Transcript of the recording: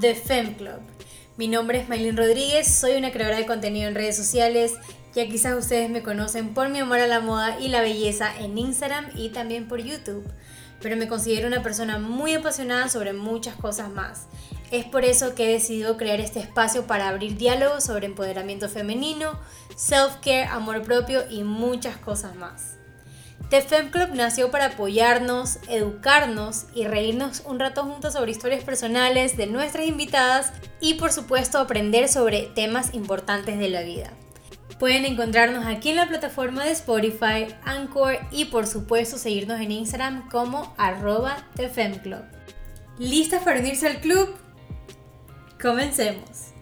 The Fem Club. Mi nombre es Maylin Rodríguez, soy una creadora de contenido en redes sociales. Ya quizás ustedes me conocen por mi amor a la moda y la belleza en Instagram y también por YouTube. Pero me considero una persona muy apasionada sobre muchas cosas más. Es por eso que he decidido crear este espacio para abrir diálogos sobre empoderamiento femenino, self-care, amor propio y muchas cosas más. The Fem Club nació para apoyarnos, educarnos y reírnos un rato juntos sobre historias personales de nuestras invitadas y por supuesto aprender sobre temas importantes de la vida. Pueden encontrarnos aquí en la plataforma de Spotify, Anchor y por supuesto seguirnos en Instagram como arroba The Fem Club. ¿Listas para unirse al club? Comencemos.